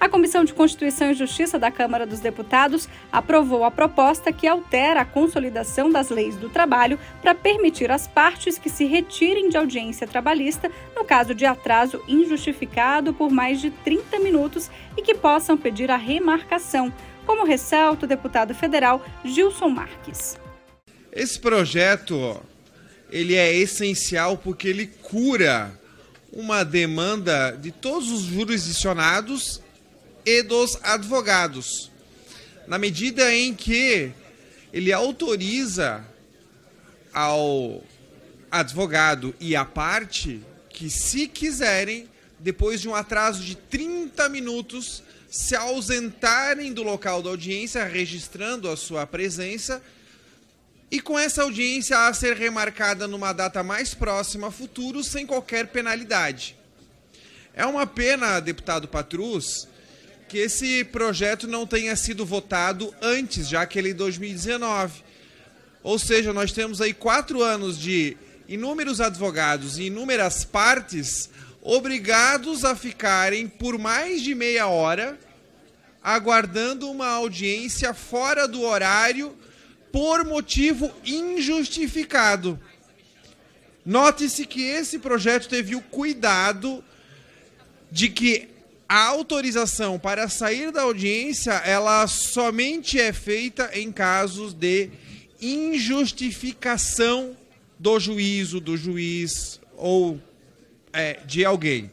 A Comissão de Constituição e Justiça da Câmara dos Deputados aprovou a proposta que altera a consolidação das leis do trabalho para permitir às partes que se retirem de audiência trabalhista no caso de atraso injustificado por mais de 30 minutos e que possam pedir a remarcação, como ressalta o deputado federal Gilson Marques. Esse projeto ele é essencial porque ele cura uma demanda de todos os jurisdicionados e dos advogados, na medida em que ele autoriza ao advogado e à parte que, se quiserem, depois de um atraso de 30 minutos, se ausentarem do local da audiência, registrando a sua presença, e com essa audiência a ser remarcada numa data mais próxima futuro, sem qualquer penalidade. É uma pena, deputado Patrus, que esse projeto não tenha sido votado antes, já que ele é 2019. Ou seja, nós temos aí quatro anos de inúmeros advogados e inúmeras partes obrigados a ficarem por mais de meia hora aguardando uma audiência fora do horário por motivo injustificado. Note-se que esse projeto teve o cuidado de que a autorização para sair da audiência, ela somente é feita em casos de injustificação do juízo, do juiz ou é, de alguém.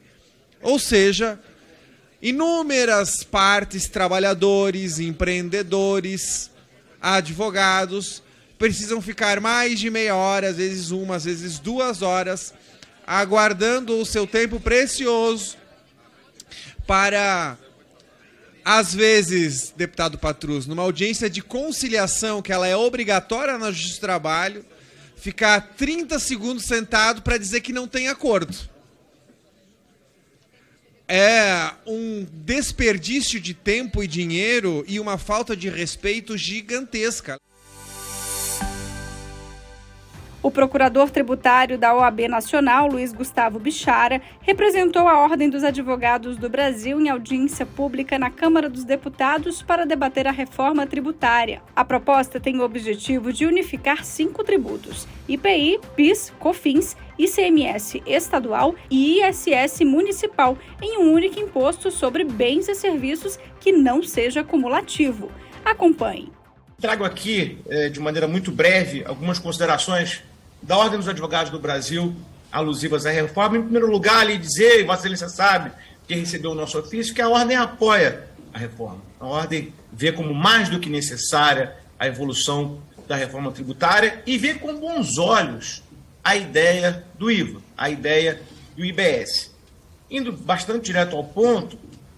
Ou seja, inúmeras partes, trabalhadores, empreendedores, advogados, precisam ficar mais de meia hora, às vezes uma, às vezes duas horas, aguardando o seu tempo precioso para às vezes, deputado Patrus, numa audiência de conciliação, que ela é obrigatória na Justiça do Trabalho, ficar 30 segundos sentado para dizer que não tem acordo. É um desperdício de tempo e dinheiro e uma falta de respeito gigantesca. O procurador tributário da OAB Nacional, Luiz Gustavo Bichara, representou a Ordem dos Advogados do Brasil em audiência pública na Câmara dos Deputados para debater a reforma tributária. A proposta tem o objetivo de unificar cinco tributos: IPI, PIS, COFINS, ICMS estadual e ISS municipal em um único imposto sobre bens e serviços que não seja cumulativo. Acompanhe. Trago aqui, eh, de maneira muito breve, algumas considerações da Ordem dos Advogados do Brasil alusivas à reforma. Em primeiro lugar, lhe dizer, e Vossa Excelência sabe, que recebeu o nosso ofício, que a Ordem apoia a reforma. A Ordem vê como mais do que necessária a evolução da reforma tributária e vê com bons olhos a ideia do IVA, a ideia do IBS. Indo bastante direto ao ponto,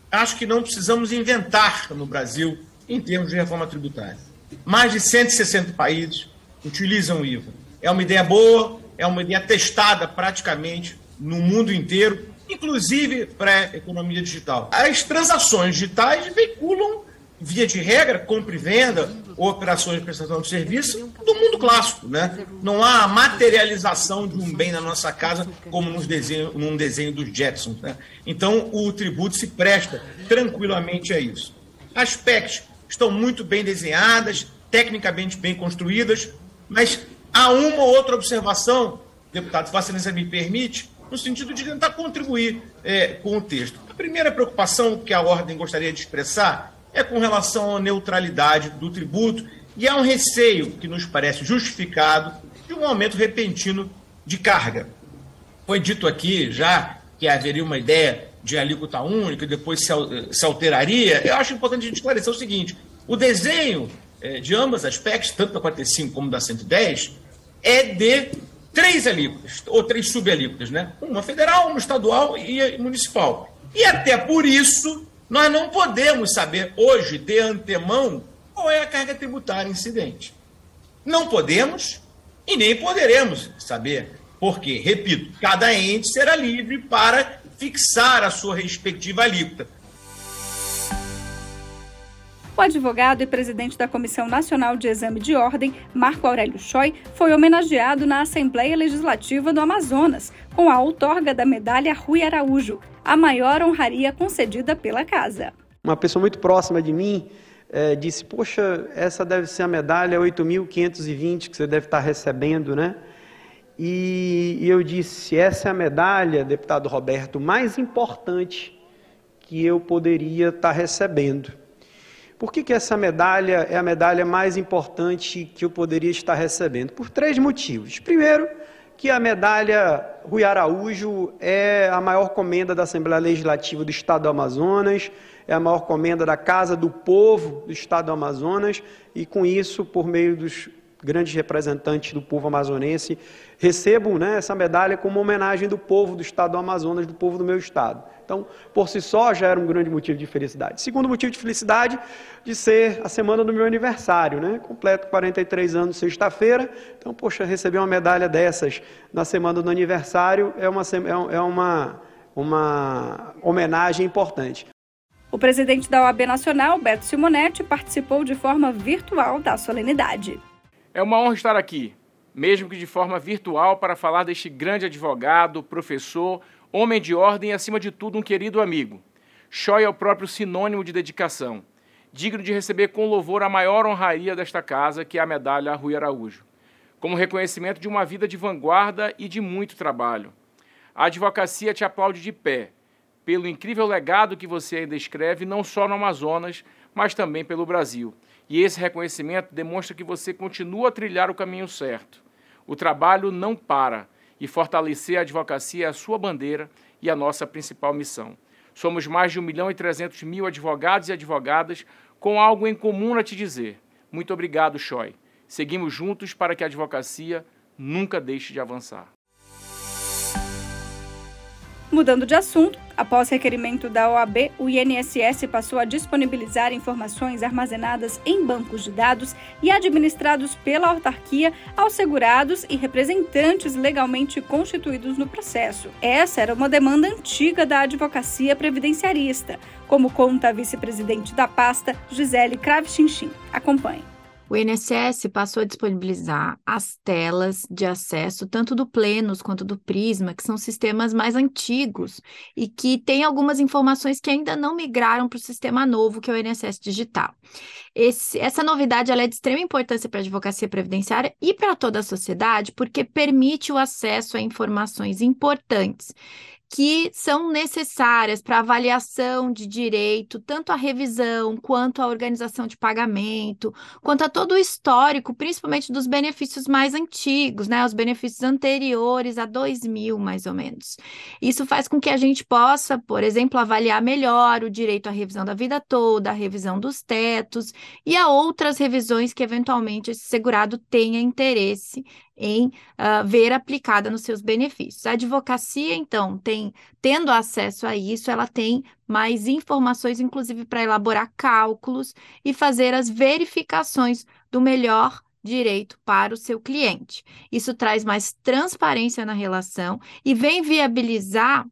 acho que não precisamos inventar no Brasil em termos de reforma tributária. Mais de 160 países utilizam o IVA. É uma ideia boa, é uma ideia testada praticamente no mundo inteiro, inclusive para a economia digital. As transações digitais veiculam, via de regra, compra e venda, ou operações de prestação de serviço do mundo clássico. Né? Não há materialização de um bem na nossa casa como nos desenho, num desenho dos Jetsons. Né? Então, o tributo se presta tranquilamente a isso. As PECs estão muito bem desenhadas, tecnicamente bem construídas, mas Há uma ou outra observação, deputado, Excelência me permite, no sentido de tentar contribuir é, com o texto. A primeira preocupação que a ordem gostaria de expressar é com relação à neutralidade do tributo e há um receio que nos parece justificado de um aumento repentino de carga. Foi dito aqui já que haveria uma ideia de alíquota única e depois se, se alteraria. Eu acho importante a gente esclarecer o seguinte: o desenho é, de ambas as PECs, tanto da 45 como da 110, é de três alíquotas, ou três subalíquotas, né? Uma federal, uma estadual e municipal. E até por isso, nós não podemos saber hoje, de antemão, qual é a carga tributária incidente. Não podemos e nem poderemos saber. Porque, repito, cada ente será livre para fixar a sua respectiva alíquota. O advogado e presidente da Comissão Nacional de Exame de Ordem, Marco Aurélio Choi, foi homenageado na Assembleia Legislativa do Amazonas com a outorga da medalha Rui Araújo, a maior honraria concedida pela casa. Uma pessoa muito próxima de mim é, disse: Poxa, essa deve ser a medalha 8.520 que você deve estar recebendo, né? E, e eu disse: Essa é a medalha, deputado Roberto, mais importante que eu poderia estar recebendo. Por que, que essa medalha é a medalha mais importante que eu poderia estar recebendo? Por três motivos. Primeiro, que a medalha Rui Araújo é a maior comenda da Assembleia Legislativa do Estado do Amazonas, é a maior comenda da Casa do Povo do Estado do Amazonas, e com isso, por meio dos grandes representantes do povo amazonense, recebo né, essa medalha como homenagem do povo do Estado do Amazonas, do povo do meu Estado. Então, por si só, já era um grande motivo de felicidade. Segundo motivo de felicidade, de ser a semana do meu aniversário, né? Completo 43 anos sexta-feira. Então, poxa, receber uma medalha dessas na semana do aniversário é uma, é, é uma, uma homenagem importante. O presidente da OAB Nacional, Beto Simonetti, participou de forma virtual da solenidade. É uma honra estar aqui, mesmo que de forma virtual, para falar deste grande advogado, professor, Homem de ordem e, acima de tudo, um querido amigo. Choi é o próprio sinônimo de dedicação, digno de receber com louvor a maior honraria desta casa, que é a medalha Rui Araújo, como reconhecimento de uma vida de vanguarda e de muito trabalho. A advocacia te aplaude de pé, pelo incrível legado que você ainda escreve, não só no Amazonas, mas também pelo Brasil. E esse reconhecimento demonstra que você continua a trilhar o caminho certo. O trabalho não para e fortalecer a advocacia é a sua bandeira e a nossa principal missão. Somos mais de 1 milhão e 300 mil advogados e advogadas com algo em comum a te dizer. Muito obrigado, Choi. Seguimos juntos para que a advocacia nunca deixe de avançar. Mudando de assunto, após requerimento da OAB, o INSS passou a disponibilizar informações armazenadas em bancos de dados e administrados pela autarquia aos segurados e representantes legalmente constituídos no processo. Essa era uma demanda antiga da advocacia previdenciarista, como conta a vice-presidente da pasta, Gisele Kravchinchin. Acompanhe. O INSS passou a disponibilizar as telas de acesso, tanto do Plenos quanto do Prisma, que são sistemas mais antigos e que têm algumas informações que ainda não migraram para o sistema novo, que é o INSS Digital. Esse, essa novidade é de extrema importância para a advocacia previdenciária e para toda a sociedade, porque permite o acesso a informações importantes que são necessárias para avaliação de direito, tanto a revisão, quanto a organização de pagamento, quanto a todo o histórico, principalmente dos benefícios mais antigos, né, os benefícios anteriores a 2000, mais ou menos. Isso faz com que a gente possa, por exemplo, avaliar melhor o direito à revisão da vida toda, a revisão dos tetos e a outras revisões que eventualmente esse segurado tenha interesse em uh, ver aplicada nos seus benefícios. A advocacia, então, tem, tendo acesso a isso, ela tem mais informações, inclusive para elaborar cálculos e fazer as verificações do melhor direito para o seu cliente. Isso traz mais transparência na relação e vem viabilizar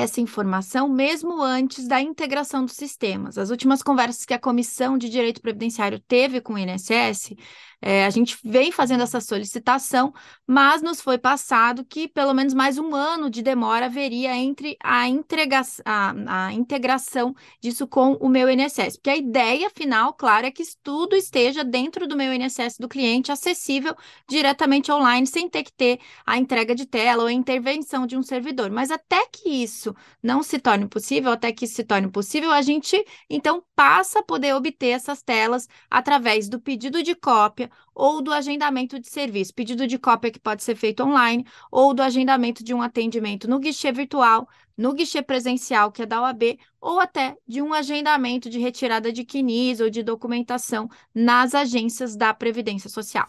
essa informação mesmo antes da integração dos sistemas. As últimas conversas que a Comissão de Direito Previdenciário teve com o INSS é, a gente vem fazendo essa solicitação, mas nos foi passado que pelo menos mais um ano de demora haveria entre a, entrega, a, a integração disso com o meu INSS. Porque a ideia final, claro, é que tudo esteja dentro do meu INSS do cliente, acessível diretamente online, sem ter que ter a entrega de tela ou a intervenção de um servidor. Mas até que isso não se torne possível, até que isso se torne possível, a gente então passa a poder obter essas telas através do pedido de cópia ou do agendamento de serviço, pedido de cópia que pode ser feito online, ou do agendamento de um atendimento no guichê virtual, no guichê presencial, que é da OAB, ou até de um agendamento de retirada de quinis ou de documentação nas agências da Previdência Social.